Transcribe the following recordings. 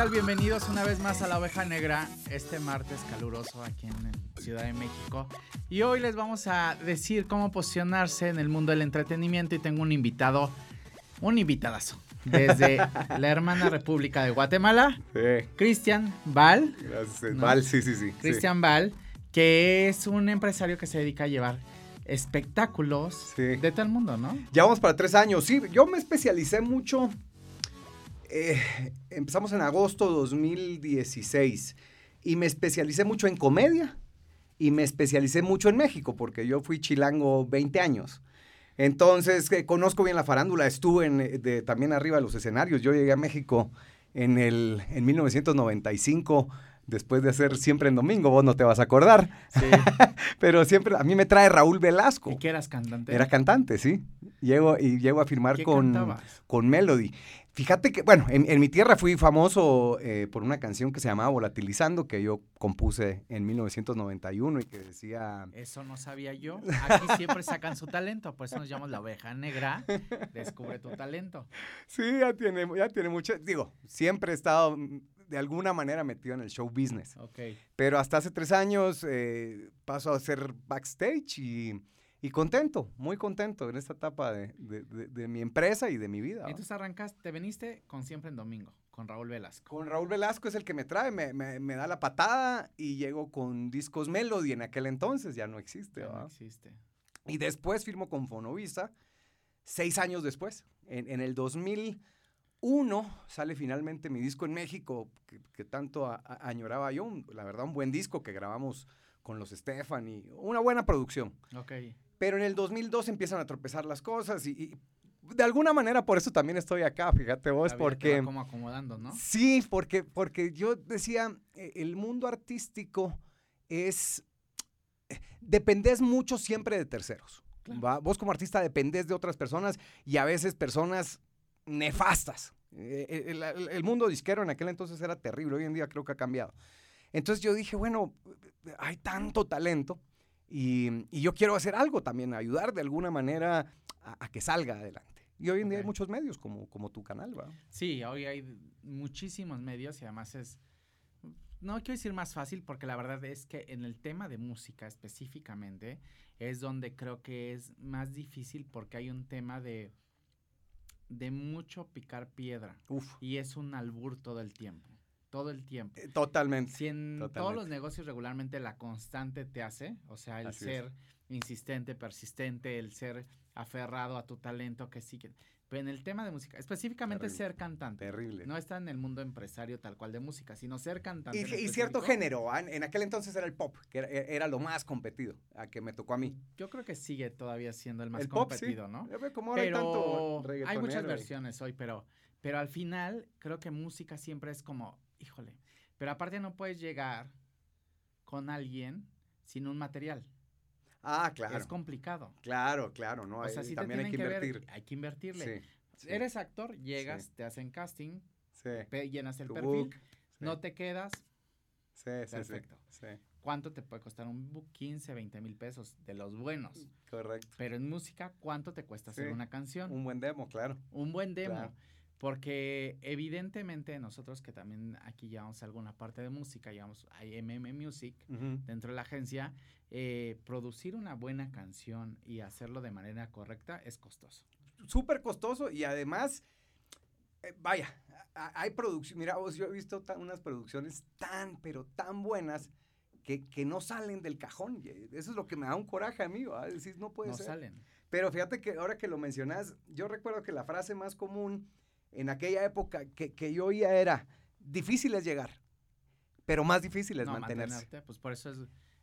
tal? Bienvenidos una vez más a La Oveja Negra, este martes caluroso aquí en Ciudad de México. Y hoy les vamos a decir cómo posicionarse en el mundo del entretenimiento y tengo un invitado, un invitadazo, desde la hermana República de Guatemala, Sí, Cristian Val. gracias. ¿No? Val, sí, sí, sí. sí. Cristian Val, que es un empresario que se dedica a llevar espectáculos Sí. de todo el mundo, ¿no? Ya vamos para tres años. Sí, yo me especialicé mucho. Eh, empezamos en agosto 2016 y me especialicé mucho en comedia y me especialicé mucho en México porque yo fui chilango 20 años. Entonces, eh, conozco bien la farándula, estuve en, eh, de- también arriba de los escenarios. Yo llegué a México en, el, en 1995, después de hacer Siempre en Domingo, vos no te vas a acordar, Sí. pero siempre a mí me trae Raúl Velasco. ¿Y que eras cantante? Era cantante, sí. Llego, y llego a firmar ¿Qué con, cantabas? con Melody. Fíjate que, bueno, en, en mi tierra fui famoso eh, por una canción que se llamaba Volatilizando, que yo compuse en 1991 y que decía... Eso no sabía yo. Aquí siempre sacan su talento, por eso nos llamamos la oveja negra. Descubre tu talento. Sí, ya tiene, ya tiene mucho... Digo, siempre he estado mm, de alguna manera metido en el show business. Ok. Pero hasta hace tres años eh, paso a hacer backstage y, y contento, muy contento en esta etapa de, de- de- de mi empresa y de mi vida. ¿va? Entonces arrancaste, te veniste con Siempre en Domingo, con Raúl Velasco. Con Raúl Velasco es el que me trae, me, me- me da la patada y llego con Discos Melody en aquel entonces, ya no existe. Ya no existe. Y después firmo con Fonovisa, seis años después, en, en el 2001 sale finalmente mi disco en México, que, que tanto a- a- añoraba yo, un- la verdad un buen disco que grabamos con los Stephanie, una buena producción. Ok. Pero en el 2002 empiezan a tropezar las cosas y, y de alguna manera por eso también estoy acá, fíjate vos, porque... como acomodando, ¿no? Sí, porque, porque yo decía, eh, el mundo artístico es, dependés mucho siempre de terceros. Claro. ¿va? Vos como artista dependés de otras personas y a veces personas nefastas. Eh, El, el- el mundo disquero en aquel entonces era terrible, hoy en día creo que ha cambiado. Entonces yo dije, bueno, hay tanto talento y, y yo quiero hacer algo también, ayudar de alguna manera a, a que salga adelante. Y hoy en día hay muchos medios como, como tu canal, ¿va? Sí, hoy hay muchísimos medios y además es, no quiero decir más fácil porque la verdad es que en el tema de música específicamente es donde creo que es más difícil porque hay un tema de, de mucho picar piedra Uf. y es un albur todo el tiempo, todo el tiempo. Eh, Totalmente. Si en todos los negocios regularmente la constante te hace, o sea, el Así es. ser insistente, persistente, el ser aferrado a tu talento que sí que... Pero en el tema de música, específicamente Terrible. ser cantante. Terrible. No está en el mundo empresario tal cual de música, sino ser cantante. y, cierto género, ¿ah? en, en aquel entonces era el pop, que era, era lo más competido, a que me tocó a mí. Yo creo que sigue todavía siendo el más el pop, sí. competido, ¿no? Cómo ahora hay tanto hay muchas versiones hoy, pero, pero al final creo que música siempre es como, híjole, pero aparte no puedes llegar con alguien sin un material. Ah, claro. Es complicado. Claro, claro, ¿no? o sea, sí también hay que que, ver, invertir. hay que invertirle. Sí, sí, Eres actor, llegas, Sí. te hacen casting, llenas el Tu perfil, book, no te quedas. sí, sí, sí, Perfecto. sí, ¿Cuánto te puede costar un book? 15, 20 mil pesos de los buenos. correcto. Pero en música, ¿cuánto te cuesta hacer una canción? Un buen demo, claro. Un buen demo. Claro. Porque evidentemente nosotros que también aquí llevamos alguna parte de música, llevamos a MM Music dentro de la agencia, eh, producir una buena canción y hacerlo de manera correcta es costoso. Súper costoso y además, eh, vaya, hay producción, mira, vos, yo he visto unas producciones tan, pero tan buenas que, que no salen del cajón. y Eso es lo que me da un coraje a mí, decir, no puede no ser. salen. Pero fíjate que ahora que lo mencionas, yo recuerdo que la frase más común en aquella época que, que yo oía era, difícil es llegar, pero más difícil es no, mantenerse. mantenerte, pues por eso es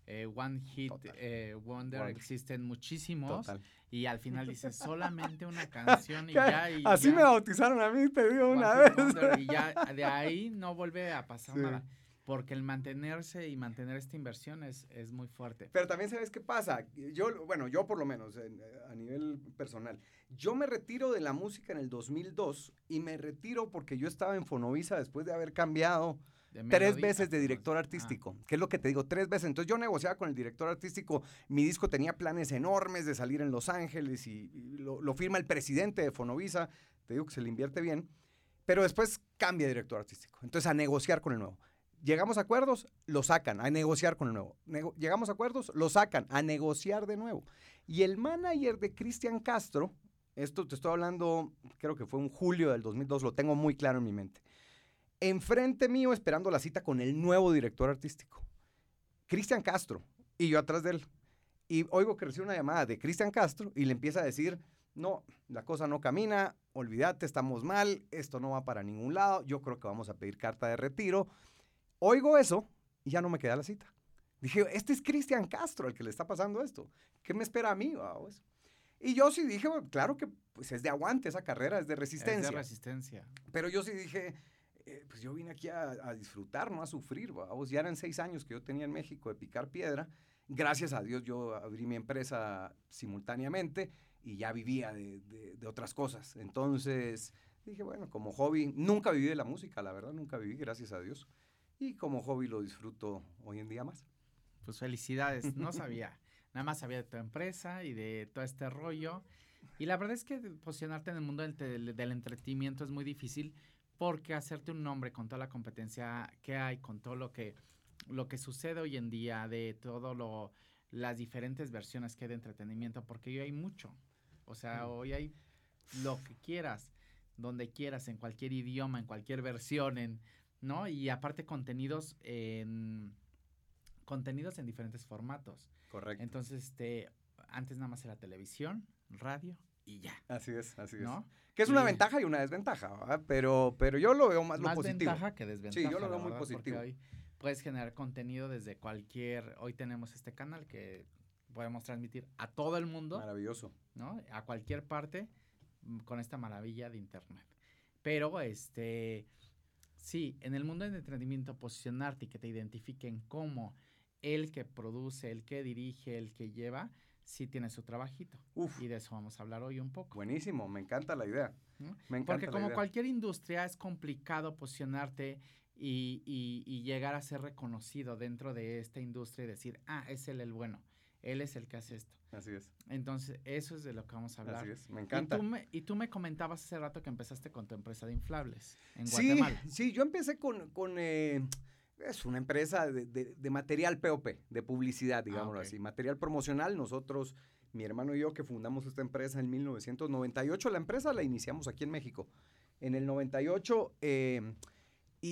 eh, One Hit eh, Wonder, Wonder. existen muchísimos Total. y al final dices solamente una canción y ya. Y Así ya, me bautizaron a mí, te digo One una vez. Wonder, y ya de ahí no vuelve a pasar Sí. nada. Porque el mantenerse y mantener esta inversión es, es muy fuerte. Pero también sabes qué pasa. Yo, bueno, yo por lo menos en- a nivel personal, yo me retiro de la música en el 2002 y me retiro porque yo estaba en Fonovisa después de haber cambiado De tres melodía, veces de pues, director ah, artístico. ¿Qué es lo que te digo? Tres veces. Entonces yo negociaba con el director artístico. Mi disco tenía planes enormes de salir en Los Ángeles y, y lo, lo firma el presidente de Fonovisa. Te digo que se le invierte bien. Pero después cambia director artístico. Entonces a negociar con el nuevo. Llegamos a acuerdos, lo sacan, a negociar con el nuevo. llegamos a acuerdos, lo sacan, a negociar de nuevo. Y el manager de Cristian Castro, esto te estoy hablando, creo que fue en julio del 2002, lo tengo muy claro en mi mente. Enfrente mío, esperando la cita con el nuevo director artístico, Cristian Castro, y yo atrás de él. Y oigo que recibe una llamada de Cristian Castro y le empieza a decir, no, la cosa no camina, olvídate, estamos mal, esto no va para ningún lado, yo creo que vamos a pedir carta de retiro. Oigo eso y ya no me queda la cita. Dije, este es Cristian Castro el que le está pasando esto. ¿Qué me espera a mí? Y yo sí dije, claro que pues es de aguante esa carrera, es de resistencia. Es de resistencia. Pero yo sí dije, eh, pues yo vine aquí a, disfrutar, no a sufrir. Ya eran seis años que yo tenía en México de picar piedra. Gracias a Dios yo abrí mi empresa simultáneamente y ya vivía de, de otras cosas. Entonces dije, bueno, como hobby, nunca viví de la música, la verdad, nunca viví, gracias a Dios. Y como hobby lo disfruto hoy en día más. Pues felicidades, no sabía. Nada más sabía de tu empresa y de todo este rollo. Y la verdad es que posicionarte en el mundo del, del, entretenimiento es muy difícil porque hacerte un nombre con toda la competencia que hay, con todo lo que, lo que sucede hoy en día, de todo lo, las diferentes versiones que hay de entretenimiento, porque hoy hay mucho. O sea, hoy hay lo que quieras, donde quieras, en cualquier idioma, en cualquier versión, en, ¿no? Y aparte contenidos en contenidos en diferentes formatos. Correcto. Entonces, este, antes nada más era televisión, radio y ya. Así es, así es. Que es una ventaja y una desventaja, Pero, pero yo lo veo más, lo positivo. ventaja que desventaja. Sí, yo lo veo muy positivo. hoy puedes generar contenido desde cualquier, hoy tenemos este canal que podemos transmitir a todo el mundo. Maravilloso. ¿No? A cualquier parte mm, con esta maravilla de internet. Pero este sí, en el mundo del entretenimiento posicionarte y que te identifiquen como el que produce, el que dirige, el que lleva, sí tiene su trabajito. Uf. Y de eso vamos a hablar hoy un poco. Buenísimo, me encanta la idea. Me encanta Porque como cualquier industria es complicado posicionarte y, y, llegar a ser reconocido dentro de esta industria y decir, ah, es él el bueno, él es el que hace esto. Así es. Entonces, eso es de lo que vamos a hablar. Así es, me encanta. Y tú me, y tú me comentabas hace rato que empezaste con tu empresa de inflables en Guatemala. Sí, yo empecé con, con eh, es una empresa de, material POP, de publicidad, ah, digámoslo así, material promocional. Nosotros, mi hermano y yo, que fundamos esta empresa en 1998, la empresa la iniciamos aquí en México. En el 98, eh,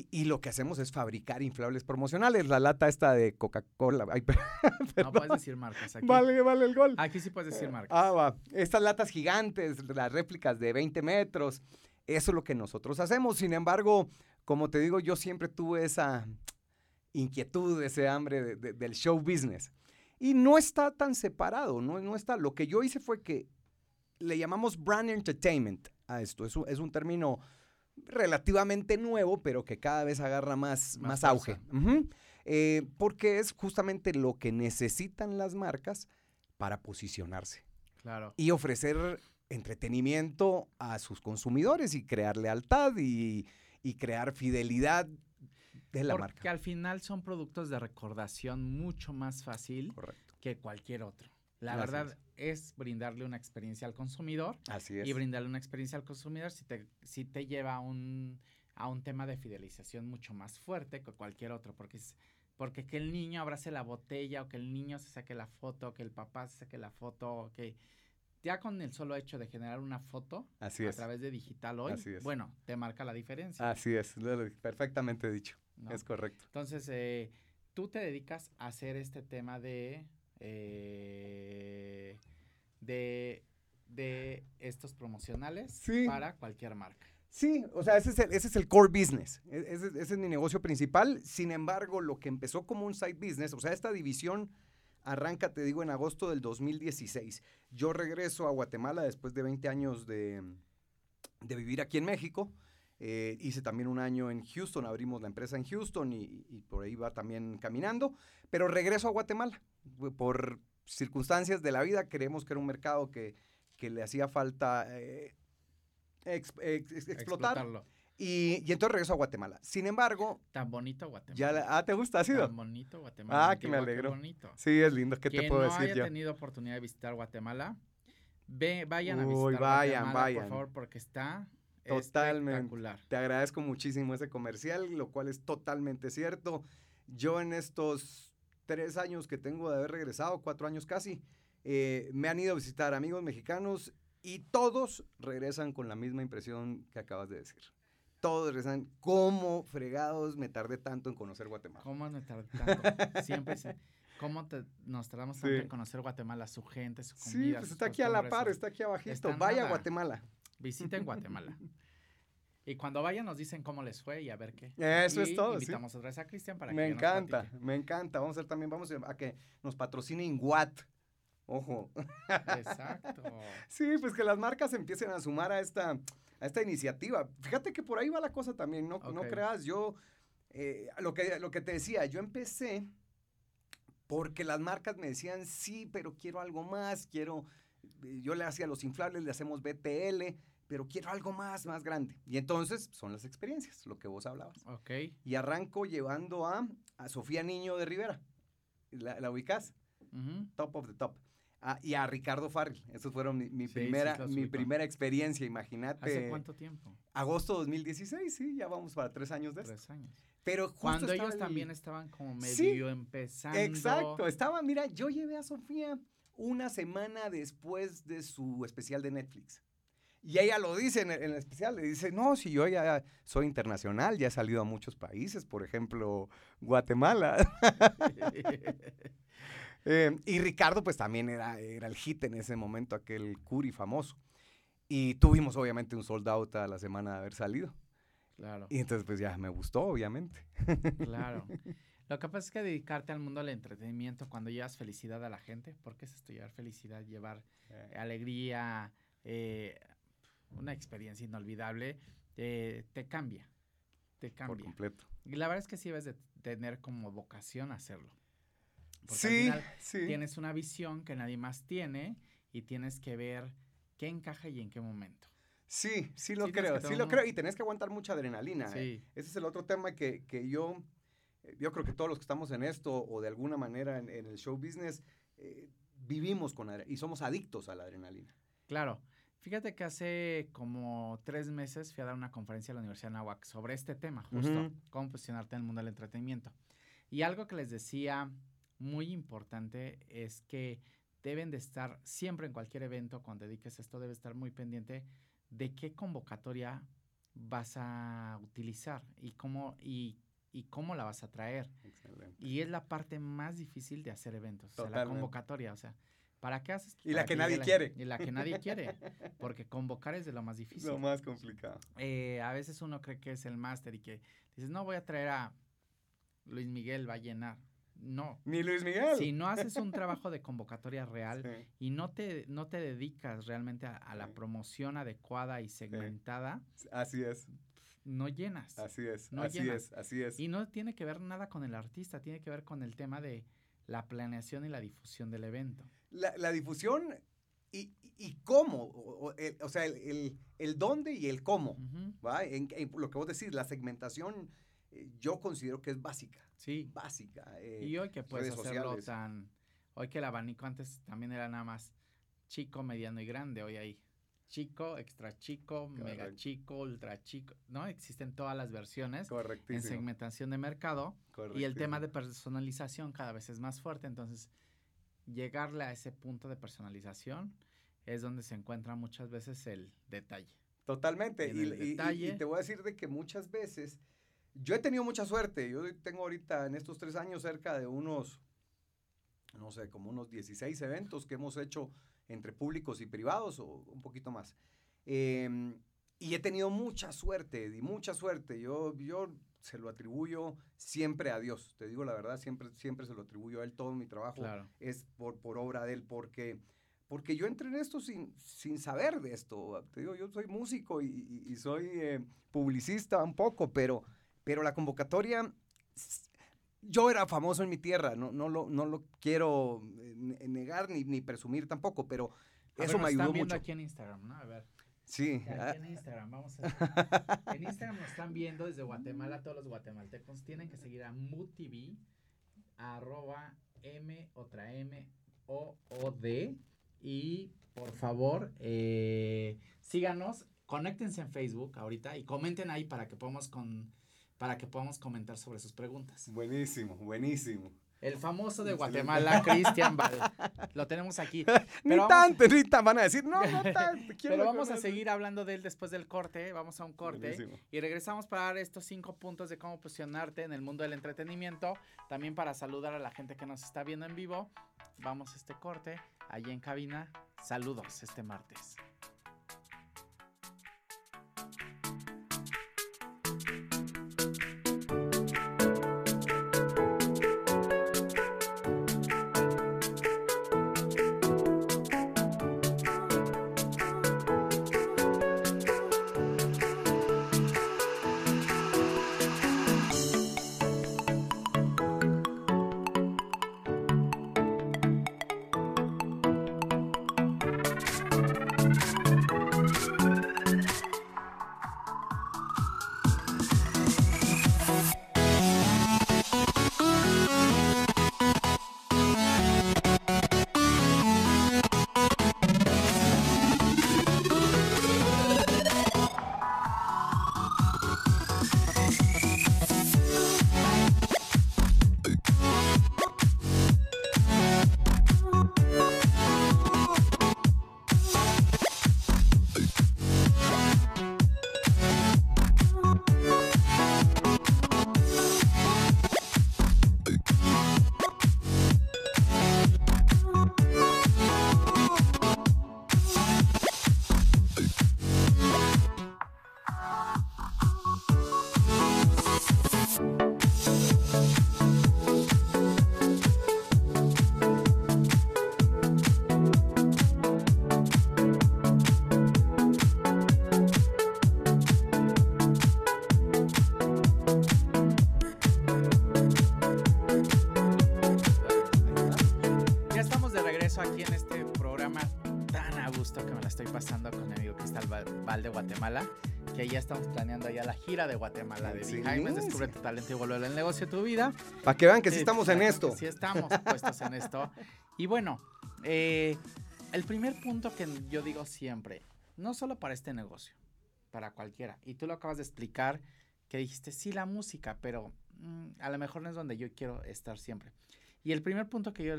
y, lo que hacemos es fabricar inflables promocionales. La lata esta de Coca-Cola. no puedes decir marcas aquí. Vale, vale el gol. Aquí sí puedes decir marcas. Ah, va. Estas latas gigantes, las réplicas de 20 metros. Eso es lo que nosotros hacemos. Sin embargo, como te digo, yo siempre tuve esa inquietud, ese hambre del show business. Y no está tan separado, no, no está. Lo que yo hice fue que le llamamos brand entertainment a esto. Es un, es un término relativamente nuevo, pero que cada vez agarra más, más, auge. Eh, porque es justamente lo que necesitan las marcas para posicionarse. Claro. Y ofrecer entretenimiento a sus consumidores y crear lealtad y, y crear fidelidad porque al final son productos de recordación mucho más fácil que cualquier otro. La verdad es. brindarle una experiencia al consumidor. Así es. Y brindarle una experiencia al consumidor si te, si te lleva a un, a un tema de fidelización mucho más fuerte que cualquier otro. Porque es, porque que el niño abrace la botella o que el niño se saque la foto, que el papá se saque la foto, que ya con el solo hecho de generar una foto a través de digital hoy, bueno, te marca la diferencia. Así es, perfectamente dicho. Es correcto. Entonces, eh, tú te dedicas a hacer este tema de, eh, de, de estos promocionales para cualquier marca. Sí, o sea, ese es el, ese es el core business, e, ese, ese, es mi negocio principal. Sin embargo, lo que empezó como un side business, o sea, esta división arranca, te digo, en agosto del 2016. Yo regreso a Guatemala después de 20 años de, de vivir aquí en México. Eh, hice también un año en Houston, abrimos la empresa en Houston y, por ahí va también caminando, pero regreso a Guatemala. Por circunstancias de la vida, creemos que era un mercado que, que le hacía falta eh, explotar. Y, y, entonces regreso a Guatemala. Sin embarro... Tan bonito Guatemala. Ya, ah, ¿te gusta? ¿Ha sido? Tan bonito Guatemala. Ah, que me alegro. Sí, es lindo. ¿Qué te puedo decir yo? haya tenido oportunidad de visitar Guatemala, ve, vayan a visitar vayan, Guatemala, vayan. por favor, porque está Totalmente. Espectacular. Te agradezco muchísimo ese comercial, lo cual es totalmente cierto. Yo en estos tres años que tengo de haber regresado, cuatro años casi, eh, me han ido a visitar amigos mexicanos y todos regresan con la misma impresión que acabas de decir. Todos regresan, ¿cómo fregados me tardé tanto en conocer Guatemala? ¿Cómo me tardé tanto? Siempre se- ¿Cómo te- nos tardamos tanto Sí. en conocer Guatemala, su gente, su comida? Sí, pues está aquí a la par, está aquí abajito. Vaya a nada. Guatemala. Visiten Guatemala. Y cuando vayan nos dicen cómo les fue y a ver qué. Eso es todo, sí. Invitamos otra vez a Cristian para Me que nos encanta, platique. me encanta. Vamos a hacer también, vamos a que nos patrocinen Guat. Ojo. Exacto. Sí, pues que las marcas empiecen a sumar a esta, a esta iniciativa. Fíjate que por ahí va la cosa también, no, no creas, yo, eh, lo, que, lo que te decía, yo empecé porque las marcas me decían, sí, pero quiero algo más, quiero, yo le hacía los inflables, le hacemos BTL, pero quiero algo más, más grande. Y entonces son las experiencias, lo que vos hablabas. Ok. Y arranco llevando a, a Sofía Niño de Rivera, la, la ubicás top of the top. Ah, y a Ricardo Farrell. Esos fueron mi, mi Sí, primera, sí mi primera experiencia, imagínate. ¿Hace cuánto tiempo? Agosto 2016, sí, ya vamos para tres años de esto. Tres años. Pero justo Cuando ellos el- también estaban como medio Sí, empezando. Exacto, estaba, mira, yo llevé a Sofía una semana después de su especial de Netflix. Y ella lo dice en el, en el especial, le dice, no, si yo ya soy internacional, ya he salido a muchos países, por ejemplo, Guatemala. Eh, y Ricardo, pues también era, era el hit en ese momento, aquel Curi famoso. Y tuvimos obviamente un sold out a la semana de haber salido. claro, Y entonces pues ya me gustó, obviamente. claro. Lo que pasa es que dedicarte al mundo del entretenimiento cuando llevas felicidad a la gente, porque es esto, llevar felicidad, llevar alegría, eh, una experiencia inolvidable, eh, te cambia, te Por cambia. completo. Y la verdad es que sí debes de tener como vocación hacerlo. Porque al Sí, final sí. tienes una visión que nadie más tiene y tienes que ver qué encaja y en qué momento. Sí, sí lo Sí, creo, sí lo creo. Y tenés que aguantar mucha adrenalina. ¿eh? Ese es el otro tema que, que yo, eh, yo creo que todos los que estamos en esto o de alguna manera en, en el show business, eh, vivimos con adre- y somos adictos a la adrenalina. claro. Fíjate que hace como tres meses fui a dar una conferencia a la Universidad de Nahuac sobre este tema, justo, Ujú. cómo posicionarte en el mundo del entretenimiento. Y algo que les decía muy importante es que deben de estar siempre en cualquier evento, cuando dediques esto, debe estar muy pendiente de qué convocatoria vas a utilizar y cómo, y, y cómo la vas a traer. Excelente. Y es la parte más difícil de hacer eventos, o sea, la convocatoria, o sea, ¿para qué haces? Y la que nadie quiere. Y la que nadie quiere, porque convocar es de lo más difícil. Lo más complicado. Eh, a veces uno cree que es el máster y que dices, no, voy a traer a Luis Miguel, va a llenar. No. Ni Luis Miguel. Si no haces un trabajo de convocatoria real Sí. y no te, no te dedicas realmente a, a la Sí. promoción adecuada y segmentada, Así es, no llenas. así es, No así es, así es. Y no tiene que ver nada con el artista, tiene que ver con el tema de la planeación y la difusión del evento. La, la difusión y, y cómo, o, o- el- o sea, el, el- el dónde y el cómo. ¿va? En, en lo que vos decís, la segmentación, eh, yo considero que es básica, Sí. básica. eh, Y hoy que puedes hacerlo sociales. tan... Hoy que el abanico antes también era nada más chico, mediano y grande, hoy hay chico, extra chico, mega chico, ultra chico, ¿no? Existen todas las versiones en segmentación de mercado y el tema de personalización cada vez es más fuerte, entonces llegarle a ese punto de personalización es donde se encuentra muchas veces el detalle. Totalmente. en Y, te voy a decir de que muchas veces, yo he tenido mucha suerte. Yo tengo ahorita en estos tres años cerca de unos, no sé, como unos 16 eventos que hemos hecho entre públicos y privados o un poquito más. Em, y he tenido mucha suerte, y mucha suerte. Yo, yo se lo atribuyo siempre a Dios. Te digo la verdad, siempre, siempre se lo atribuyo a Él. Todo mi trabajo Claro. es por, por obra de él, porque, porque yo entré en esto sin, sin saber de esto. Te digo, yo soy músico y, y- y soy eh, publicista un poco, pero, pero la convocatoria, yo era famoso en mi tierra, no, no, lo, no lo quiero eh, ne- negar ni, ni presumir tampoco, pero A ver, eso me ayudó están viendo mucho. aquí en Instagram, ¿no? A ver. Sí, ah, Aquí en Instagram, vamos a... En Instagram nos están viendo desde Guatemala, todos los guatemaltecos. Tienen que seguir a MUTV, arroba M, otra M, O, O, D, y por favor, eh, síganos conéctense en Facebook ahorita y comenten ahí para que podamos con para que podamos comentar sobre sus preguntas. Buenísimo, buenísimo. El famoso de Guatemala, Cristian Val. Lo tenemos aquí. ni tanto, ni tan, van a decir, no, no tanto. Pero vamos a seguir hablando de él después del corte. Vamos a un corte. Y regresamos para dar estos cinco puntos de cómo posicionarte en el mundo del entretenimiento. También para saludar a la gente que nos está viendo en vivo. Vamos a este corte. Allí en cabina. Saludos este martes. De Guatemala de sí, Jaime, Descubre tu talento y vuelve al negocio de tu vida. Para que vean que sí, estamos en esto. Sí estamos puestos en esto. Y bueno, eh, el primer punto que yo digo siempre, no solo para este negocio, para cualquiera, y tú lo acabas de explicar, que dijiste, sí, la música, pero mm, a lo mejor no es donde yo quiero estar siempre. Y el primer punto que yo,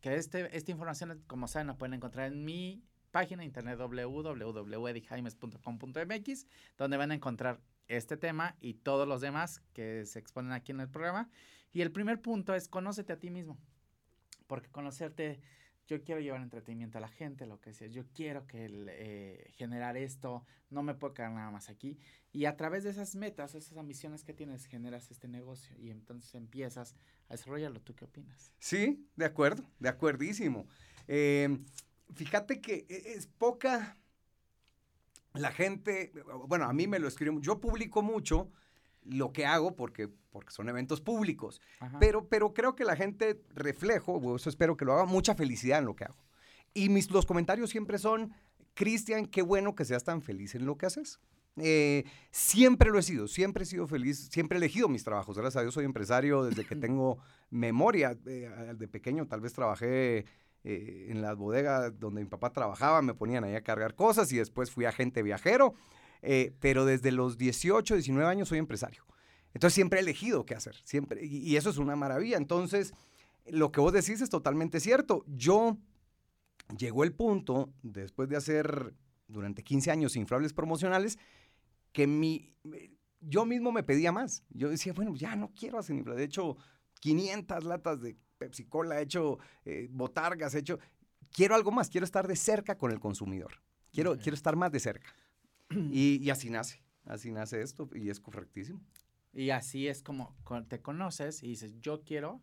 que este, esta información, como saben, la pueden encontrar en mi página internet www.edijaimes.com.mx, donde van a encontrar este tema y todos los demás que se exponen aquí en el programa. Y el primer punto es conócete a ti mismo, porque conocerte, yo quiero llevar entretenimiento a la gente, lo que decías, yo quiero que eh, generar esto, no me puedo quedar nada más aquí. Y a través de esas metas, esas ambiciones que tienes, generas este negocio y entonces empiezas a desarrollarlo. ¿Tú qué opinas? Sí, de acuerdo, de acuerdísimo. Eh, fíjate que e, es poca la gente, bueno, a mí me lo escriben, yo publico mucho lo que hago porque, porque son eventos públicos, pero, pero creo que la gente reflejo, o eso espero que lo haga, mucha felicidad en lo que hago. Y mis, los comentarios siempre son, Cristian, qué bueno que seas tan feliz en lo que haces. Eh, siempre lo he sido, siempre he sido feliz, siempre he elegido mis trabajos. Gracias a Dios soy empresario desde que tengo memoria. Eh, de pequeño tal vez trabajé eh, en las bodegas donde mi papá trabajaba, me ponían ahí a cargar cosas y después fui agente viajero, eh, pero desde los 18, 19 años soy empresario. Entonces siempre he elegido qué hacer, siempre, y, eso es una maravilla. Entonces, lo que vos decís es totalmente cierto. Yo llegó el punto, después de hacer durante 15 años inflables promocionales, que mi, yo mismo me pedía más. Yo decía, bueno, ya no quiero hacer inflables. De hecho, 500 latas de Pepsi Cola, he hecho eh, botargas, he hecho... Quiero algo más, quiero estar de cerca con el consumidor. Quiero, quiero estar más de cerca. Y, así nace, así nace esto y es correctísimo. Y así es como te conoces y dices, yo quiero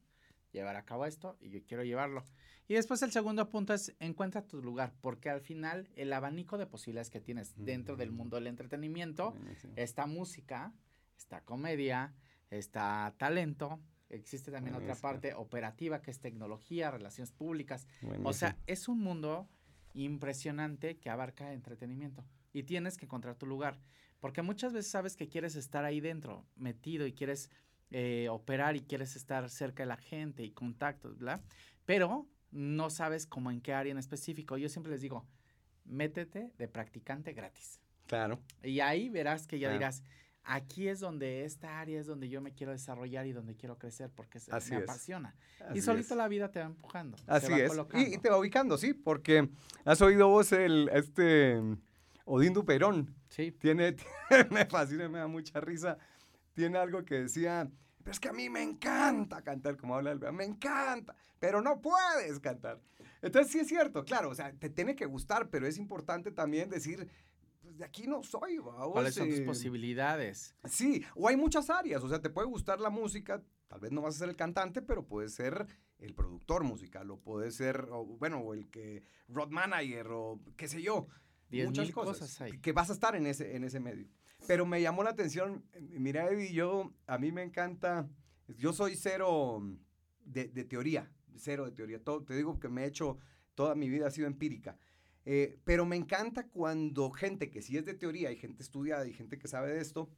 llevar a cabo esto y yo quiero llevarlo. Y después el segundo punto es encuentra tu lugar, porque al final el abanico de posibilidades que tienes dentro del mundo del entretenimiento está música, está comedia, está talento, Existe también otra parte operativa que es tecnología, relaciones públicas. O sea, es un mundo impresionante que abarca entretenimiento y tienes que encontrar tu lugar. Porque muchas veces sabes que quieres estar ahí dentro, metido y quieres eh, operar y quieres estar cerca de la gente y contactos, ¿verdad? Pero no sabes cómo en qué área en específico. Yo siempre les digo, métete de practicante gratis. Claro. Y ahí verás que ya Claro. dirás, aquí es donde esta área es donde yo me quiero desarrollar y donde quiero crecer porque se- Así me es. y Así solito es. la vida te va empujando. te Así va es. colocando. Y, y te va ubicando, sí, porque has oído vos el, este, Odín Duperón. Sí, Tiene, me fascina, me da mucha risa. Tiene algo que decía, pero es que a mí me encanta cantar, como habla el me encanta, pero no puedes cantar. Entonces sí es cierto, claro, o sea, te tiene que gustar, pero es importante también decir, de aquí no soy, vamos. ¿cuáles son tus eh, posibilidades? Sí, o hay muchas áreas, o sea, te puede gustar la música, tal vez no vas a ser el cantante, pero puedes ser el productor musical, o puedes ser, o, bueno, o el que, road manager, o qué sé yo. Diez muchas mil cosas hay. Que vas a estar en ese, en ese medio. Pero me llamó la atención, mira Eddie, yo, a mí me encanta, yo soy cero de, de teoría, cero de teoría, todo, te digo que me he hecho, toda mi vida ha sido empírica. Eh, pero me encanta cuando gente que sí es de teoría y gente estudiada y gente que sabe de esto,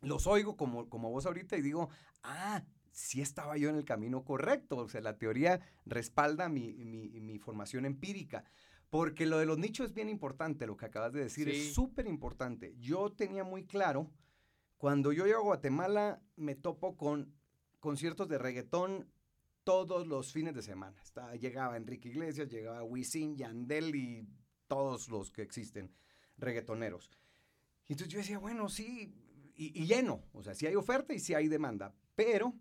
los oigo como, como vos ahorita y digo, ah, sí estaba yo en el camino correcto. O sea, la teoría respalda mi, mi, mi formación empírica. Porque lo de los nichos es bien importante, lo que acabas de decir, Sí. es súper importante. Yo tenía muy claro, cuando yo llego a Guatemala, me topo con conciertos de reggaetón todos los fines de semana. Está- llegaba Enrique Iglesias, llegaba Wisin, Yandel y todos los que existen, reggaetoneros. Y entonces yo decía, bueno, sí, y, y lleno, o sea, sí hay oferta y sí hay demanda, pero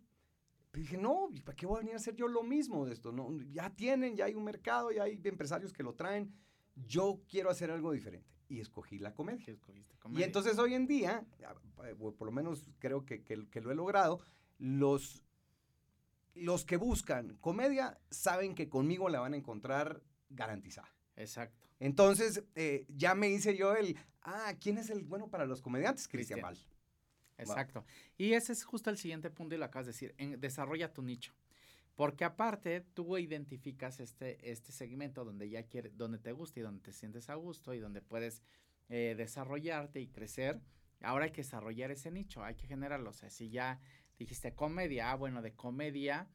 dije, no, ¿y ¿para qué voy a venir a hacer yo lo mismo de esto? No, ya tienen, ya hay un mercado, ya hay empresarios que lo traen, yo quiero hacer algo diferente. Y escogí la comedia. ¿Qué escogiste? Y Comedia. entonces hoy en día, por lo menos creo que, que- que lo he logrado, los, los que buscan comedia saben que conmigo la van a encontrar garantizada. Exacto. Entonces, eh, ya me hice yo el, ah, ¿quién es el bueno para los comediantes? Cristian. Val. Exacto. Y ese es justo el siguiente punto y lo acabas de decir, en- desarrolla tu nicho. Porque aparte tú identificas este, este segmento donde ya quiere, donde te gusta y donde te sientes a gusto y donde puedes eh, desarrollarte y crecer. Ahora hay que desarrollar ese nicho, hay que generarlo. O sea, si ya dijiste comedia, ah, bueno, de comedia,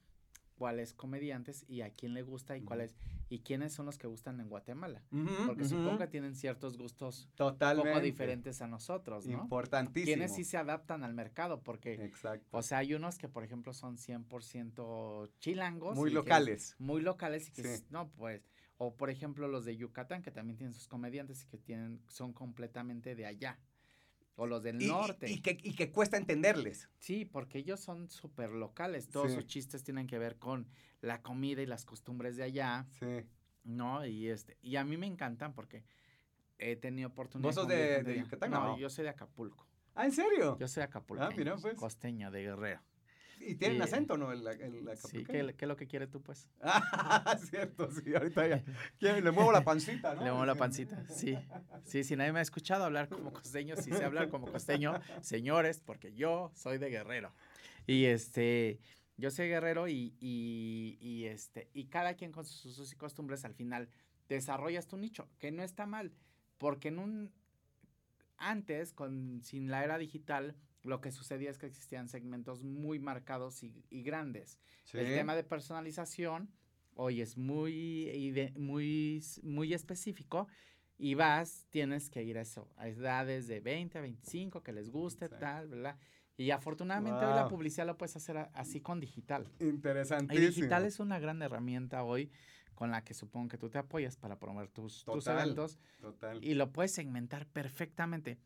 cuáles comediantes y a quién le gusta y cuáles y quiénes son los que gustan en Guatemala. Porque supongo que tienen ciertos gustos un Totalmente. poco diferentes a nosotros, ¿no? Importantísimo. Quienes sí se adaptan al mercado, porque, Exacto. o sea, hay unos que, por ejemplo, son 100% chilangos. Muy que- locales. muy locales y que, Sí. no, pues, o por ejemplo los de Yucatán, que también tienen sus comediantes y que tienen, son completamente de allá. O los del Y- norte. Y, que, y que cuesta entenderles. Sí, porque ellos son súper locales. Todos Sí. sus chistes tienen que ver con la comida y las costumbres de allá, Sí. ¿no? Y este, y a mí me encantan porque he tenido oportunidad. ¿Vos sos de- de ella. Yucatán, No, no? yo soy de Acapulco. Ah, ¿en serio? Yo soy acapulco. mira, pues. Costeño, de Guerrero. Y tienen acento, ¿no? El, el Sí, acapulqueño. ¿qué, qué es lo que quiere tú, pues? Ah, cierto, sí, ahorita ya. Le muevo la pancita, ¿no? Le muevo la pancita, sí. Sí, si nadie me ha escuchado hablar como costeño, sí sé hablar como costeño, señores, porque yo soy de Guerrero. Y este, yo soy guerrero y, y, y este, y cada quien con sus usos y costumbres al final desarrollas tu nicho, que no está mal, porque en un, antes, con, sin la era digital, lo que sucedía es que existían segmentos muy marcados y, y grandes. Sí. El tema de personalización hoy es muy, muy, muy específico y vas, tienes que ir a eso, a edades de 20 a 25 que les guste, Sí. tal, ¿verdad? Y afortunadamente hoy la publicidad lo puedes hacer así con digital. Y Interesantísimo. digital es una gran herramienta hoy con la que supongo que tú te apoyas para promover tus, tus Total. eventos Total. y lo puedes segmentar perfectamente.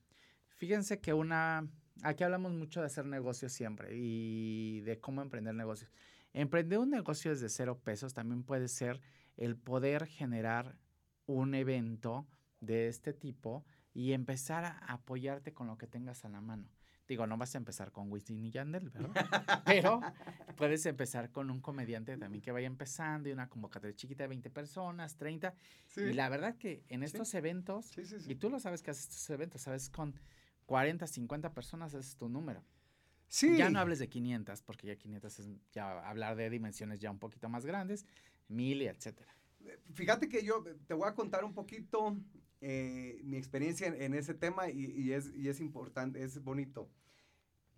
Fíjense que una, aquí hablamos mucho de hacer negocios siempre y de cómo emprender negocios. Emprender un negocio desde cero pesos también puede ser el poder generar un evento de este tipo y empezar a apoyarte con lo que tengas a la mano. Digo, no vas a empezar con Wisin y Yandel, ¿verdad? Pero puedes empezar con un comediante también que vaya empezando y una convocatoria chiquita de 20 personas, 30. Sí. Y la verdad que en estos eventos, Sí, sí, sí. y tú lo sabes que haces estos eventos, sabes, con 40, 50 personas es tu número. Sí. Ya no hables de 500, porque ya 500 es ya hablar de dimensiones ya un poquito más grandes, mil y etcétera. Fíjate que yo te voy a contar un poquito eh, mi experiencia en, en ese tema y, y es, y es importante, es bonito.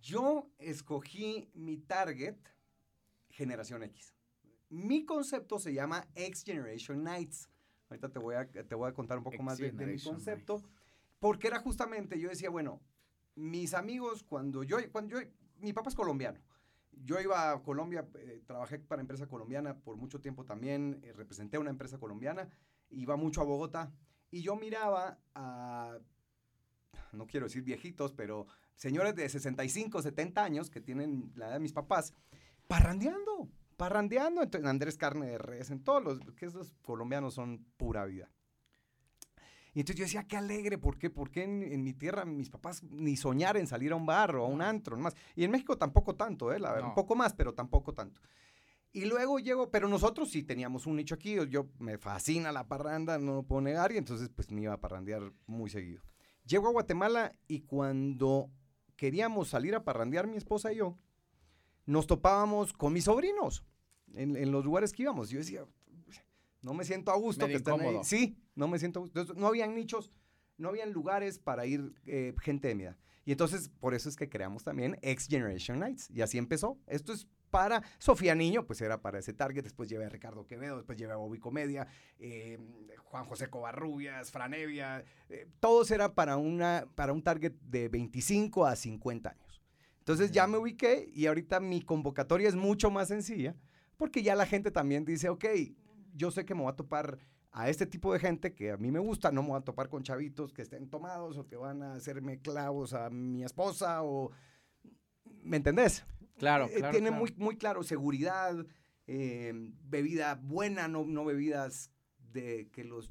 Yo escogí mi target generación X. Mi concepto se llama X Generation Nights. Ahorita te voy a, te voy a contar un poco X más de, de mi concepto. Porque era justamente, yo decía, bueno, mis amigos, cuando yo, cuando yo, mi papá es colombiano. Yo iba a Colombia, eh, trabajé para empresa colombiana por mucho tiempo también, eh, representé una empresa colombiana, iba mucho a Bogotá y yo miraba a, no quiero decir viejitos, pero señores de 65, 70 años que tienen la edad de mis papás, parrandeando, parrandeando, en Andrés Carne de Res, en todos los, que esos colombianos son pura vida. Y entonces yo decía, qué alegre, ¿por qué? Porque en, en, mi tierra mis papás ni soñar en salir a un bar o a un antro, nomás. Y en México tampoco tanto, ¿eh? La, no. Un poco más, pero tampoco tanto. Y luego llego, pero nosotros sí teníamos un nicho aquí, yo me fascina la parranda, no lo puedo negar, y entonces pues me iba a parrandear muy seguido. Llego a Guatemala y cuando queríamos salir a parrandear mi esposa y yo, nos topábamos con mis sobrinos en, en los lugares que íbamos. Yo decía, no me siento a gusto Medio que estén ahí. Sí, no me siento. Entonces, no habían nichos, no habían lugares para ir eh, gente de mi edad. Y entonces, por eso es que creamos también X Generation Nights. Y así empezó. Esto es para Sofía Niño, pues era para ese target. Después llevé a Ricardo Quevedo, después llevé a Bobby Comedia, eh, Juan José Covarrubias, Franevia. Eh, todos era para, una, para un target de 25 a 50 años. Entonces ya me ubiqué y ahorita mi convocatoria es mucho más sencilla porque ya la gente también dice, ok, yo sé que me voy a topar a este tipo de gente que a mí me gusta, no me voy a topar con chavitos que estén tomados o que van a hacerme clavos a mi esposa o... ¿Me entendés? Claro, Eh, claro. Tiene claro. Muy, muy claro seguridad, eh, bebida buena, no, no bebidas de que los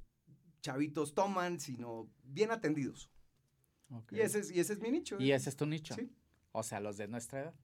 chavitos toman, sino bien atendidos. Y, ese es, y ese es mi nicho. Y ese es tu nicho. Sí. O sea, los de nuestra edad.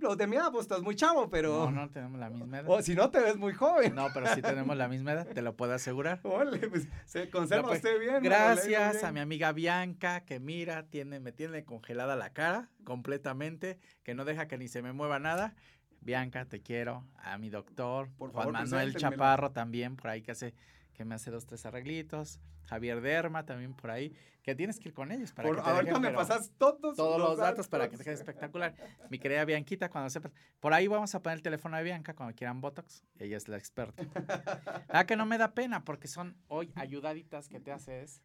Los de mi edad, pues estás muy chavo, pero... No, no tenemos la misma edad. O si no, te ves muy joven. No, pero sí tenemos la misma edad, te lo puedo asegurar. Ole, pues se conserva No, pues, usted bien. Gracias a mi amiga Bianca, que mira, tiene, me tiene congelada la cara completamente, que no deja que ni se me mueva nada. Bianca, te quiero. A mi doctor, Por Juan favor, Manuel. Chaparro también, por ahí que hace, que me hace dos, tres arreglitos. Javier Derma también por ahí, que tienes que ir con ellos para Por, que te ahorita dejen, me pasas todos, todos los datos para que te quede espectacular. Mi querida Bianquita, cuando sepas. Por ahí vamos a poner el teléfono de Bianca cuando quieran Botox. Ella es la experta. Ah, que no me da pena porque son hoy ayudaditas que te haces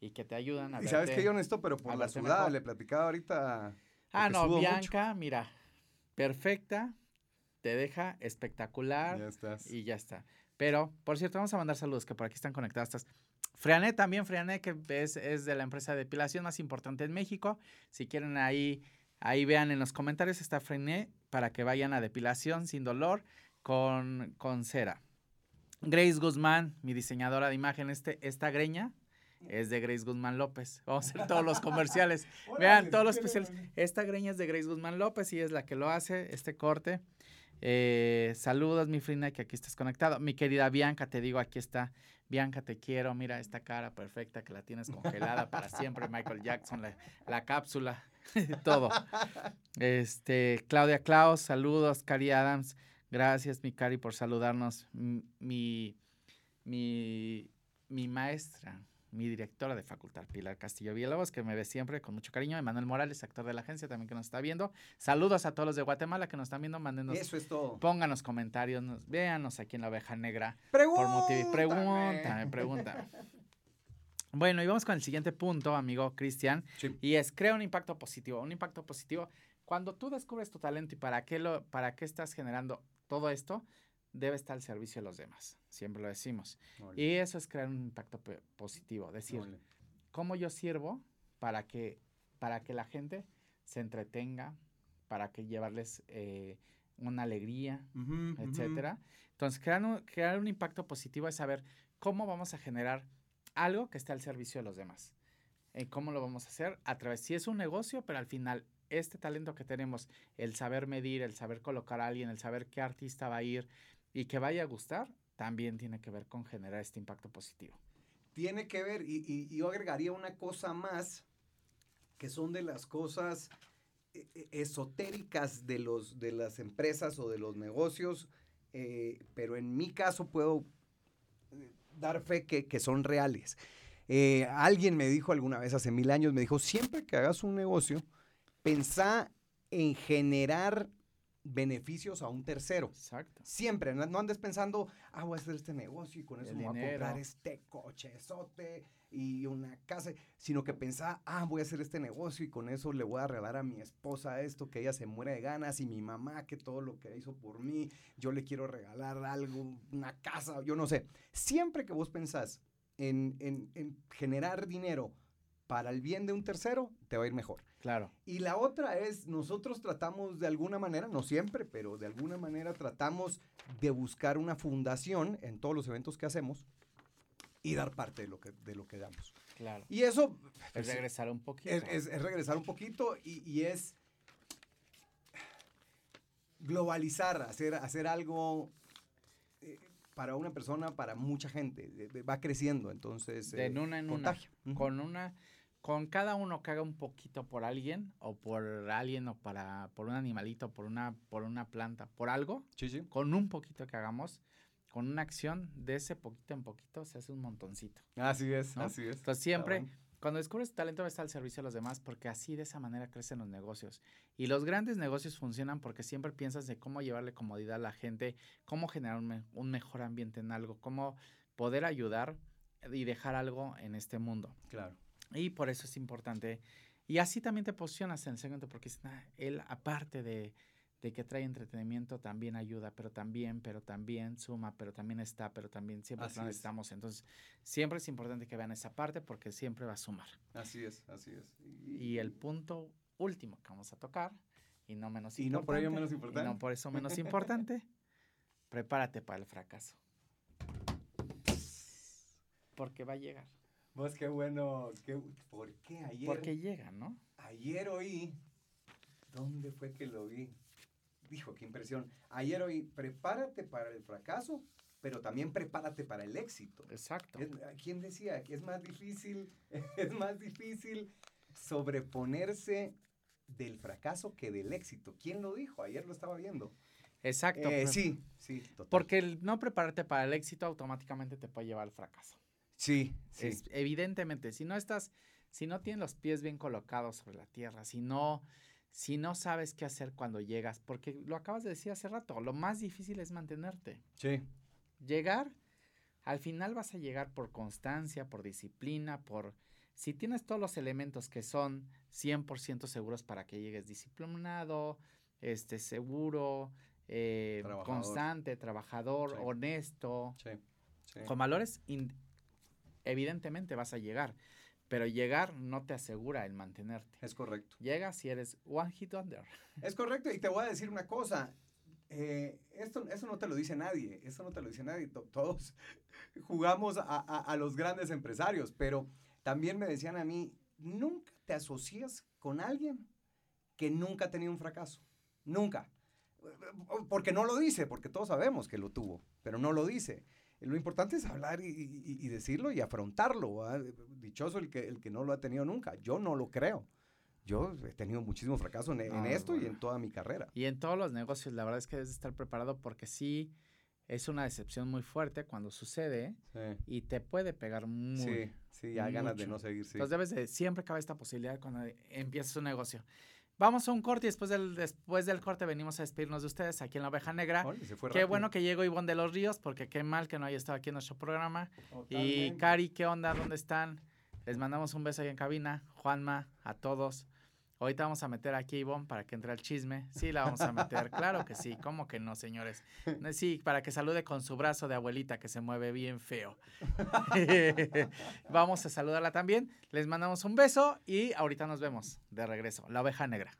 y que te ayudan a Y sabes que yo necesito, pero por la sudada, mejor. le platicaba ahorita. Ah, no, mucho. Bianca, mira, perfecta, te deja espectacular Ya estás. y ya está. Pero, por cierto, vamos a mandar saludos que por aquí están conectadas. estas. Freané también, Freané, que es, es de la empresa de depilación más importante en México. Si quieren ahí, ahí vean en los comentarios, está Freané para que vayan a depilación sin dolor con, con cera. Grace Guzmán, mi diseñadora de imagen, este, esta greña es de Grace Guzmán López. Vamos a hacer todos los comerciales. Vean, todos los especiales. Esta greña es de Grace Guzmán López y es la que lo hace, este corte. Eh, saludos, mi Frina, que aquí estás conectado. Mi querida Bianca, te digo, aquí está. Bianca, te quiero. Mira esta cara perfecta que la tienes congelada para siempre. Michael Jackson, la, la cápsula, todo. Este, Claudia Klaus, saludos. Cari Adams, gracias, mi Cari, por saludarnos. Mi, mi maestra, mi directora de facultad, Pilar Castillo Villalobos, que me ve siempre con mucho cariño. Emanuel Morales, actor de la agencia, también que nos está viendo. Saludos a todos los de Guatemala que nos están viendo. Mándenos, Eso es todo. pónganos comentarios, nos, véanos aquí en la oveja negra. Por Pregúntame. motivo. Pregúntame, pregúntame. Bueno, y vamos con el siguiente punto, amigo Cristian, Sí. y es crea un impacto positivo. Un impacto positivo. Cuando tú descubres tu talento y para qué lo, para qué estás generando todo esto, debe estar al servicio de los demás. Siempre lo decimos. Ole, Y eso es crear un impacto positivo. Decir, ole. cómo yo sirvo para que, para que la gente se entretenga, para que llevarles eh, una alegría, etcétera. Entonces, crear un, crear un impacto positivo es saber cómo vamos a generar algo que esté al servicio de los demás. Eh, ¿Cómo lo vamos a hacer? A través, si es un negocio, pero al final, este talento que tenemos, el saber medir, el saber colocar a alguien, el saber qué artista va a ir y que vaya a gustar, también tiene que ver con generar este impacto positivo. Tiene que ver, y, yo agregaría una cosa más, que son de las cosas eh, eh, esotéricas de, los, de las empresas o de los negocios, eh, pero en mi caso puedo dar fe que, que son reales. Alguien me dijo alguna vez, hace mil años, me dijo, siempre que hagas un negocio, pensá en generar beneficios a un tercero. Exacto. Siempre, no, no andes pensando, ah, voy a hacer este negocio y con eso El me voy a comprar este cochezote y una casa, sino que pensaba, ah, voy a hacer este negocio y con eso le voy a regalar a mi esposa esto, que ella se muere de ganas y mi mamá, que todo lo que hizo por mí, yo le quiero regalar algo, una casa, yo no sé. Siempre que vos pensás en, en- en generar dinero para el bien de un tercero, te va a ir mejor. Claro. Y la otra es, nosotros tratamos de alguna manera, no siempre, pero de alguna manera tratamos de buscar una fundación en todos los eventos que hacemos y dar parte de lo que, de lo que damos. Claro. Y eso Es pues, regresar un poquito. es, es- es regresar un poquito y, y es globalizar, hacer, hacer algo eh, para una persona, para mucha gente. Eh, Va creciendo, entonces... de eh, en una en contagio. una. Ujú. Con una, con cada uno que haga un poquito por alguien, o por alguien, o para, por un animalito, por una, por una planta, por algo, Sí, sí. con un poquito que hagamos, con una acción, de ese poquito en poquito, se hace un montoncito. Así es, ¿no? así es. Entonces siempre, cuando descubres tu talento, está al servicio de los demás, porque así de esa manera crecen los negocios. Y los grandes negocios funcionan porque siempre piensas de cómo llevarle comodidad a la gente, cómo generar un, me- un mejor ambiente en algo, cómo poder ayudar y dejar algo en este mundo. Claro. Y por eso es importante. Y así también te posicionas en el segmento, porque es, "Ah, él, aparte de, de que trae entretenimiento, también ayuda, pero también, pero también suma, pero también está, pero también siempre Así lo es. necesitamos. Entonces, siempre es importante que vean esa parte porque siempre va a sumar. Así es, así es. Y el punto último que vamos a tocar, y no menos Y no por ello importante, menos y importante. no por eso menos importante, prepárate para el fracaso. Porque va a llegar. Vos qué bueno, qué, ¿por qué ayer? Porque llega, ¿no? Ayer oí, ¿dónde fue que lo vi? Dijo, qué impresión. Ayer oí, prepárate para el fracaso, pero también prepárate para el éxito. Exacto. Es- ¿Quién decía que es más difícil, es más difícil sobreponerse del fracaso que del éxito? ¿Quién lo dijo? Ayer lo estaba viendo. Exacto. Eh, sí, sí, total. Porque el no prepararte para el éxito automáticamente te puede llevar al fracaso. Sí, sí. Es- evidentemente, si no estás, si no tienes los pies bien colocados sobre la tierra, si no, si no sabes qué hacer cuando llegas, porque lo acabas de decir hace rato, lo más difícil es mantenerte. sí. Llegar, al final vas a llegar por constancia, por disciplina, por... Si tienes todos los elementos que son 100% seguros para que llegues disciplinado, este, seguro, eh, Trabajador. constante, trabajador, Sí. honesto, Sí, sí. con valores, in- evidentemente vas a llegar, pero llegar no te asegura el mantenerte. Es correcto. Llegas si eres one hit wonder. Es correcto, y te voy a decir una cosa. eh, esto, eso no te lo dice nadie, eso no te lo dice nadie. To- Todos jugamos a, a- a los grandes empresarios, pero también me decían a mí, nunca te asocias con alguien que nunca ha tenido un fracaso. Nunca. Porque no lo dice, porque todos sabemos que lo tuvo, pero no lo dice. Lo importante es hablar y, y- y decirlo y afrontarlo. ¿va? Dichoso el que, el que no lo ha tenido nunca. Yo no lo creo. Yo he tenido muchísimo fracaso en, en Ah, esto y bueno. en toda mi carrera. Y en todos los negocios, la verdad es que debes estar preparado porque sí es una decepción muy fuerte cuando sucede y te puede pegar muy. sí, sí, hay ganas de no seguir, sí. Entonces debes de siempre cabe esta posibilidad cuando empiezas un negocio. Vamos a un corte y después del, después del corte venimos a despedirnos de ustedes aquí en La Oveja Negra. Órale, se fue Qué rápido. bueno que llegó Ivonne de los Ríos, porque qué mal que no haya estado aquí en nuestro programa. Y. Cari, ¿qué onda? ¿Dónde están? Les mandamos un beso ahí en cabina. Juanma, a todos. Ahorita vamos a meter aquí a Ivonne para que entre al chisme. Sí, la vamos a meter. Claro que sí. ¿Cómo que no, señores? Sí, para que salude con su brazo de abuelita que se mueve bien feo. vamos a saludarla también. Les mandamos un beso y ahorita nos vemos de regreso. La oveja negra.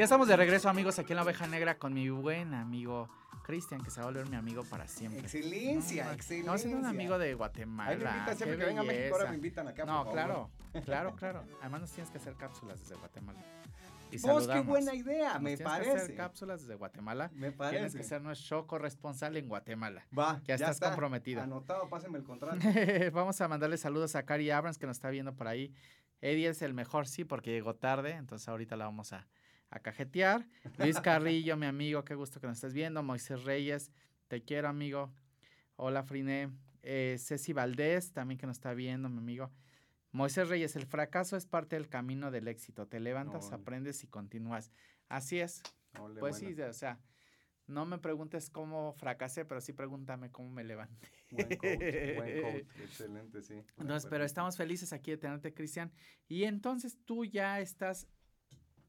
Ya estamos de regreso, amigos, aquí en la oveja negra con mi buen amigo Cristian, que se va a volver mi amigo para siempre. Excelencia, No, excelencia. No, siendo un amigo de Guatemala. Ahí me invitan siempre que venga a México, ahora me invitan acá, No, por favor. claro, claro, claro. Además nos tienes que hacer cápsulas desde Guatemala. Y Vos, qué buena idea, Nos me tienes que hacer parece. cápsulas desde Guatemala. Me Tienes parece. que ser nuestro corresponsal en Guatemala. Va, Ya estás está. comprometido. Anotado, páseme el contrato. Vamos a mandarle saludos a Cari Abrams que nos está viendo por ahí. Eddie es el mejor, sí, porque llegó tarde, entonces ahorita la vamos a, a cajetear. Luis Carrillo, mi amigo, qué gusto que nos estés viendo. Moisés Reyes, te quiero, amigo. Hola, Friné. Eh, Ceci Valdés, también que nos está viendo, mi amigo. Moisés Reyes, el fracaso es parte del camino del éxito. Te levantas, Ole. aprendes y continúas. Así es. Ole, Pues buena. sí, o sea, no me preguntes cómo fracasé, pero sí pregúntame cómo me levanté. Buen coach, buen coach. Excelente, sí. Entonces, pero estamos felices aquí de tenerte, Cristian. Y entonces tú ya estás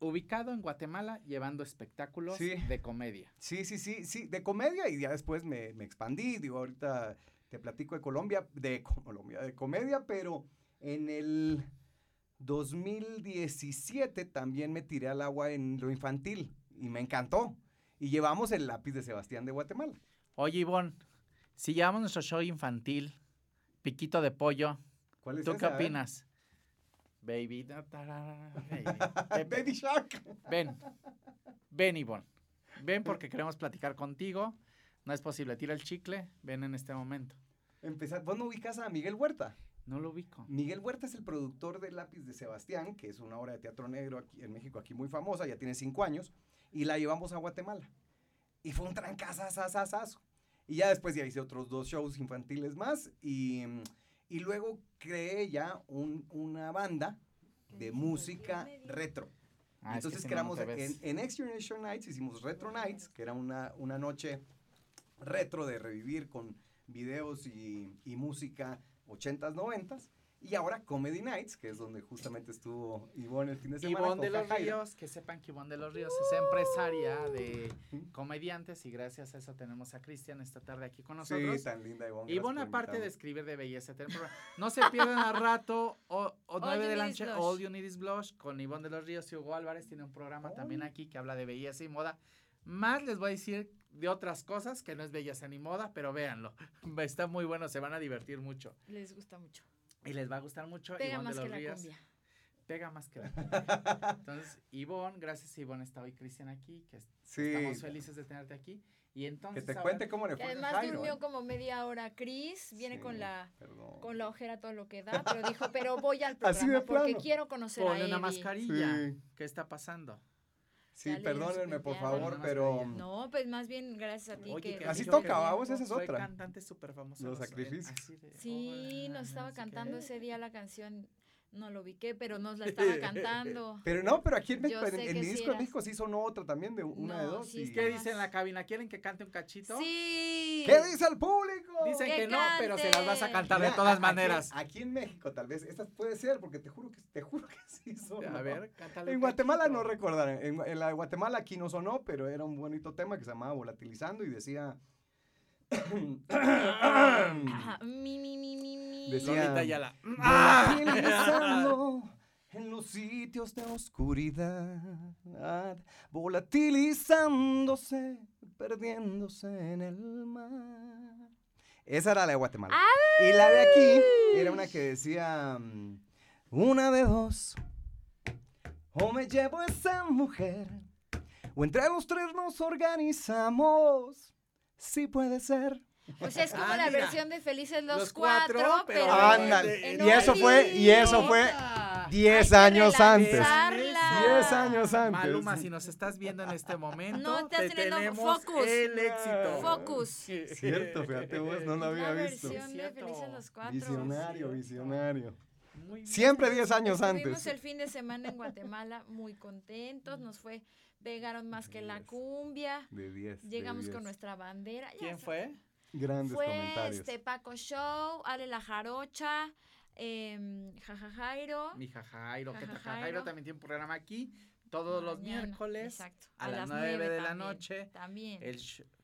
ubicado en Guatemala llevando espectáculos Sí. de comedia. Sí, sí, sí, sí, de comedia y ya después me, me expandí, digo, ahorita te platico de Colombia, de Colombia, de comedia, pero en el 2017 también me tiré al agua en lo infantil y me encantó. Y llevamos el lápiz de Sebastián de Guatemala. Oye, Ivonne, si llevamos nuestro show infantil, Piquito de Pollo, ¿Cuál es ¿tú qué opinas? Baby, da, da, da, baby. Baby Shark. Ven, ven, Ivonne. Ven porque queremos platicar contigo. No es posible, tira el chicle, ven en este momento. Empezar, vos no ubicas a Miguel Huerta. No lo ubico. Miguel Huerta es el productor del Lápiz de Sebastián, que es una obra de teatro negro aquí en México, aquí muy famosa, ya tiene cinco años, y la llevamos a Guatemala. Y fue un trancazazazazazo. Y ya después ya hice otros dos shows infantiles más, y, y luego creé ya un- una banda de música retro. Ah, es que Entonces no, no creamos en, en Next Generation Nights, hicimos Retro Nights, que era una, una noche retro de revivir con videos y, y música 80s, 90s. Y ahora Comedy Nights, que es donde justamente estuvo Ivonne el fin de semana. Ivonne con de los Jajaira. Ríos, que sepan que Ivonne de los Ríos es empresaria de comediantes y gracias a eso tenemos a Cristian esta tarde aquí con nosotros. Sí, tan linda Ivonne. Ivonne, aparte de escribir de belleza, tener programa- no se pierdan a rato o, o All 9 You de la noche. All You Need Is Blush con Ivonne de los Ríos y Hugo Álvarez tiene un programa también Oh. aquí que habla de belleza y moda. Más les voy a decir de otras cosas que no es belleza ni moda, pero véanlo. Está muy bueno, se van a divertir mucho. Les gusta mucho. Y les va a gustar mucho. Pega Ivonne más de que los la Ríos. cumbia. Pega más que la cumbia. Entonces, Ivonne, gracias Ivonne, está hoy Cristian aquí, que Sí, estamos felices de tenerte aquí. Y que entonces te ahora- cuente cómo le Que fue además Jairo, durmió ¿eh? como media hora Cris, viene Sí, con la perdón. con la ojera todo lo que da, pero dijo, pero voy al programa Así de porque quiero conocer a Ponle una mascarilla. Sí. ¿Qué está pasando? Sí, perdónenme por favor, pero mascarilla. No, pues más bien gracias a ti Oye, que que Así toca, vamos, esa es otra. cantante súper famoso. Los sacrificios. de, Sí, "Hola, nos estaba cantando qué". ese día la canción, no lo ubiqué, pero nos la estaba cantando. Pero no, pero aquí en México, en, mi sí disco en eras- México sí sonó otra también, de una de dos. sí y- ¿Qué dice en la cabina? ¿Quieren que cante un cachito? Sí. ¿Qué dice el público? Dicen Que que no, pero se las vas a cantar de todas aquí- maneras. Aquí en México tal vez, esta puede ser, porque te juro que, te juro que sí sonó. A ver, cántale En Guatemala cachito. no recordarán, en, en la de Guatemala aquí no sonó, pero era un bonito tema que se llamaba Volatilizando y decía... Ajá, mi, mi, mi, mi, mi. Decía- Lolita Ayala. Volatilizando en los sitios de oscuridad, volatilizándose, perdiéndose en el mar. Esa era la de Guatemala. Y la de aquí era una que decía, mm, una de dos, o me llevo a esa mujer, o entre los tres nos organizamos, sí puede ser. O sea, es como Ah, la mira. versión de Felices los, Los cuatro, cuatro, pero... pero Ándale, en y eso fue, y eso fue Ah, 10 Hay que años antes. relanzarla. 10 años antes. Maluma, si nos estás viendo en este momento, No te teniendo tenemos focus. el éxito. Focus. Cierto, fíjate vos, no lo había la visto. versión de. Felices los cuatro. Visionario, visionario. Muy bien. Siempre 10 años antes. el fin de semana en Guatemala muy contentos, nos fue, pegaron más que la Diez. cumbia, De 10. llegamos con nuestra bandera. ¿Quién fue? Grandes Fue comentarios. este Paco Show, Ale La Jarocha, eh, Jajajairo. Mi Jajairo, que Jajajairo. Jajairo también tiene un programa aquí. todos los miércoles exacto, a, las 9 de la noche. También. El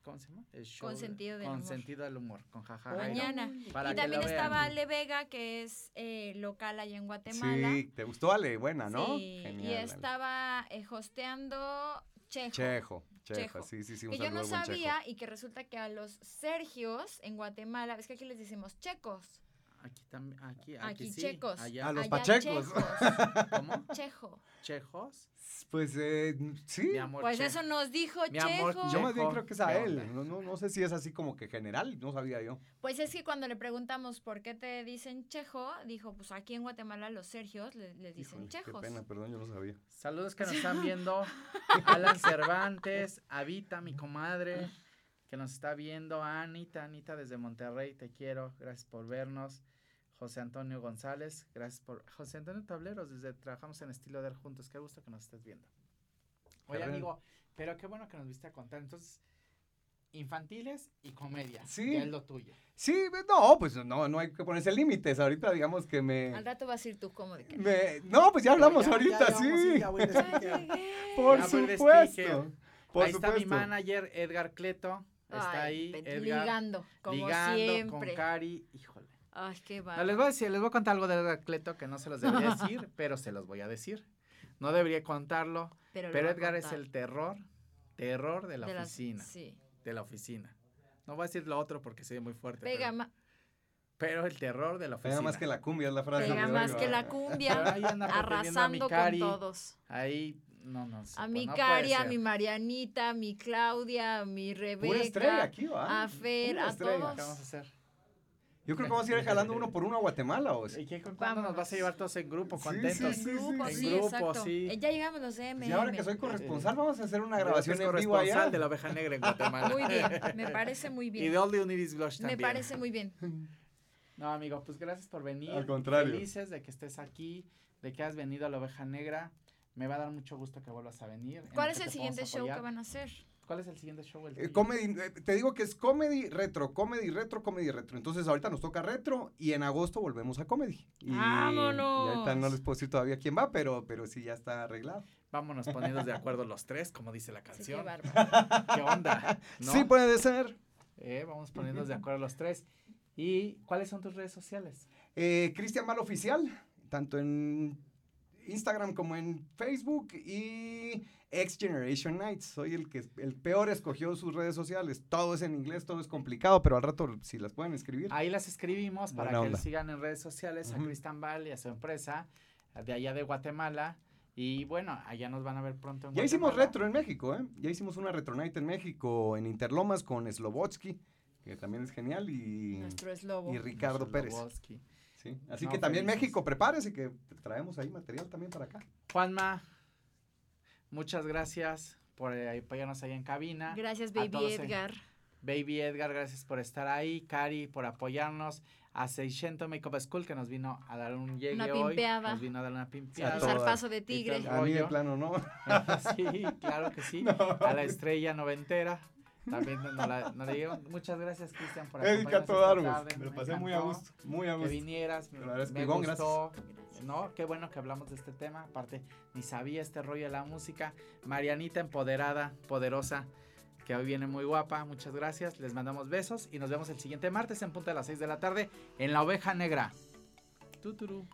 ¿Cómo se llama? El show. Con sentido del con humor. sentido del humor, con jaja. Mañana. Para y también estaba Ale Vega, que es eh, local allá en Guatemala. Sí, ¿te gustó Ale? Buena, ¿no? Sí, Genial, y estaba eh, hosteando Chejo. Chejo, Chejo. sí, sí, sí, un que yo no sabía y que resulta que a los Sergios en Guatemala, ves que aquí les decimos checos, Aquí también, aquí, aquí, Aquí sí, checos. allá. A los allá pachecos. chejos, ¿Cómo? chejo. ¿Chejos? Pues eh, sí. Mi amor, Pues che- eso nos dijo Mi amor, Chejo. Yo más bien creo que es a ¿qué él. No, no, no sé si es así como que general, no sabía yo. Pues es que cuando le preguntamos por qué te dicen chejo, dijo, pues aquí en Guatemala los Sergios le- les dicen Híjole, chejos. Qué pena, perdón, yo no sabía. Saludos que nos están viendo. Alan Cervantes, Avita, mi comadre, que nos está viendo. Anita, Anita desde Monterrey, te quiero. Gracias por vernos. José Antonio González, gracias por. José Antonio Tableros, desde Trabajamos en Estilo de Juntos. Qué gusto que nos estés viendo. Oye, amigo, pero qué bueno que nos viste a contar. Entonces, infantiles y comedia. Sí. Ya es lo tuyo. Sí, no, pues no, no hay que ponerse límites. Ahorita digamos que me... Al rato vas a ir tú como de que... me- no, pues ya hablamos Ya- ahorita, ya sí. Por supuesto. Por ahí está mi manager, Edgar Cleto. Está Ay, ahí. Edgar. ligando, como ligando siempre. con Cari. Híjole. Ay, qué No, les va. voy a decir, les voy a contar algo de Edgar Cleto que no se los debería decir, pero se los voy a decir. No debería contarlo, Pero, pero va Edgar es el terror, terror de la De oficina, Sí. de la oficina. No voy a decir lo otro porque soy muy fuerte. Pega, pero, pero el terror de la oficina. Pega más que la cumbia, es la frase. pega más que la cumbia, Pero ahí anda pretendiendo a mi arrasando Cari. con todos. Ahí, no, no. sé, A pues, mi no puede Cari, a mi Marianita, a mi Claudia, a mi Pura estrella Rebeca, aquí, ¿va? a Fer, Pura a estrella. todos. ¿Qué vamos a hacer? Yo creo que vamos a ir jalando uno por uno a Guatemala. O. ¿Y qué, cuándo nos vas a llevar todos en grupo, Sí, contentos? sí, En grupo, En sí, grupo, exacto. sí. Eh, Ya llegamos los MM. Y ahora que soy corresponsal, vamos a hacer una grabación en vivo corresponsal allá. de la oveja negra en Guatemala. Muy bien, me parece muy Y de bien. All You Need Is Blush Me también. parece muy bien. No, amigo, pues gracias por venir. Al contrario. Felices de que estés aquí, de que has venido a la oveja negra. Me va a dar mucho gusto que vuelvas a venir. en ¿Cuál es el siguiente show que van a hacer? ¿Cuál es el siguiente show? El Eh, comedy, eh, te digo que es comedy retro, comedy retro, comedy retro. Entonces ahorita nos toca retro y en agosto volvemos a comedy. Y, ¡Vámonos! Y ahorita no les puedo decir todavía quién va, pero, pero sí ya está arreglado. Vámonos poniendo de acuerdo los tres, como dice la Sí, qué canción. bárbaro. ¿Qué onda? ¿No? Sí puede ser. Eh, vamos poniéndonos de acuerdo los tres. ¿Y cuáles son tus redes sociales? Eh, Cristian Mal Oficial, tanto en Instagram como en Facebook y X Generation Nights. Soy el que el peor escogió sus redes sociales. Todo es en inglés, todo es complicado, pero al rato si las pueden escribir. Ahí las escribimos para Buena que sigan en redes sociales a. Cristian Val y a su empresa de allá de Guatemala. Y bueno, allá nos van a ver pronto en Ya hicimos retro en México, ¿eh? Ya hicimos una retro night en México, en Interlomas con Slobotsky, que también es genial, y, Nuestro eslobo. y Ricardo Nuestro Pérez. Sí. Así No, que también felices. México, prepárese que traemos ahí material también para acá. Juanma, muchas gracias por eh, apoyarnos ahí en cabina. Gracias, baby en- Edgar. Baby Edgar, gracias por estar ahí. Cari, por apoyarnos. A 600 Makeup School, que nos vino a dar un llegue Una hoy. pimpeada. Nos vino a dar una pimpeada. Un zarpazo de tigre. A mí de plano no. sí, claro que sí. No. A la estrella noventera. También nos la, nos la llevan. Muchas gracias, Cristian, por acompañarnos esta tarde. Me lo pasé muy a gusto, muy a Que gusto. vinieras, me, me gustó. Gracias. No, qué bueno que hablamos de este tema. Aparte, ni sabía este rollo de la música. Marianita empoderada, poderosa, que hoy viene muy guapa. Muchas gracias. Les mandamos besos y nos vemos el siguiente martes en punto de las 6 de la tarde en La Oveja Negra. Tuturu.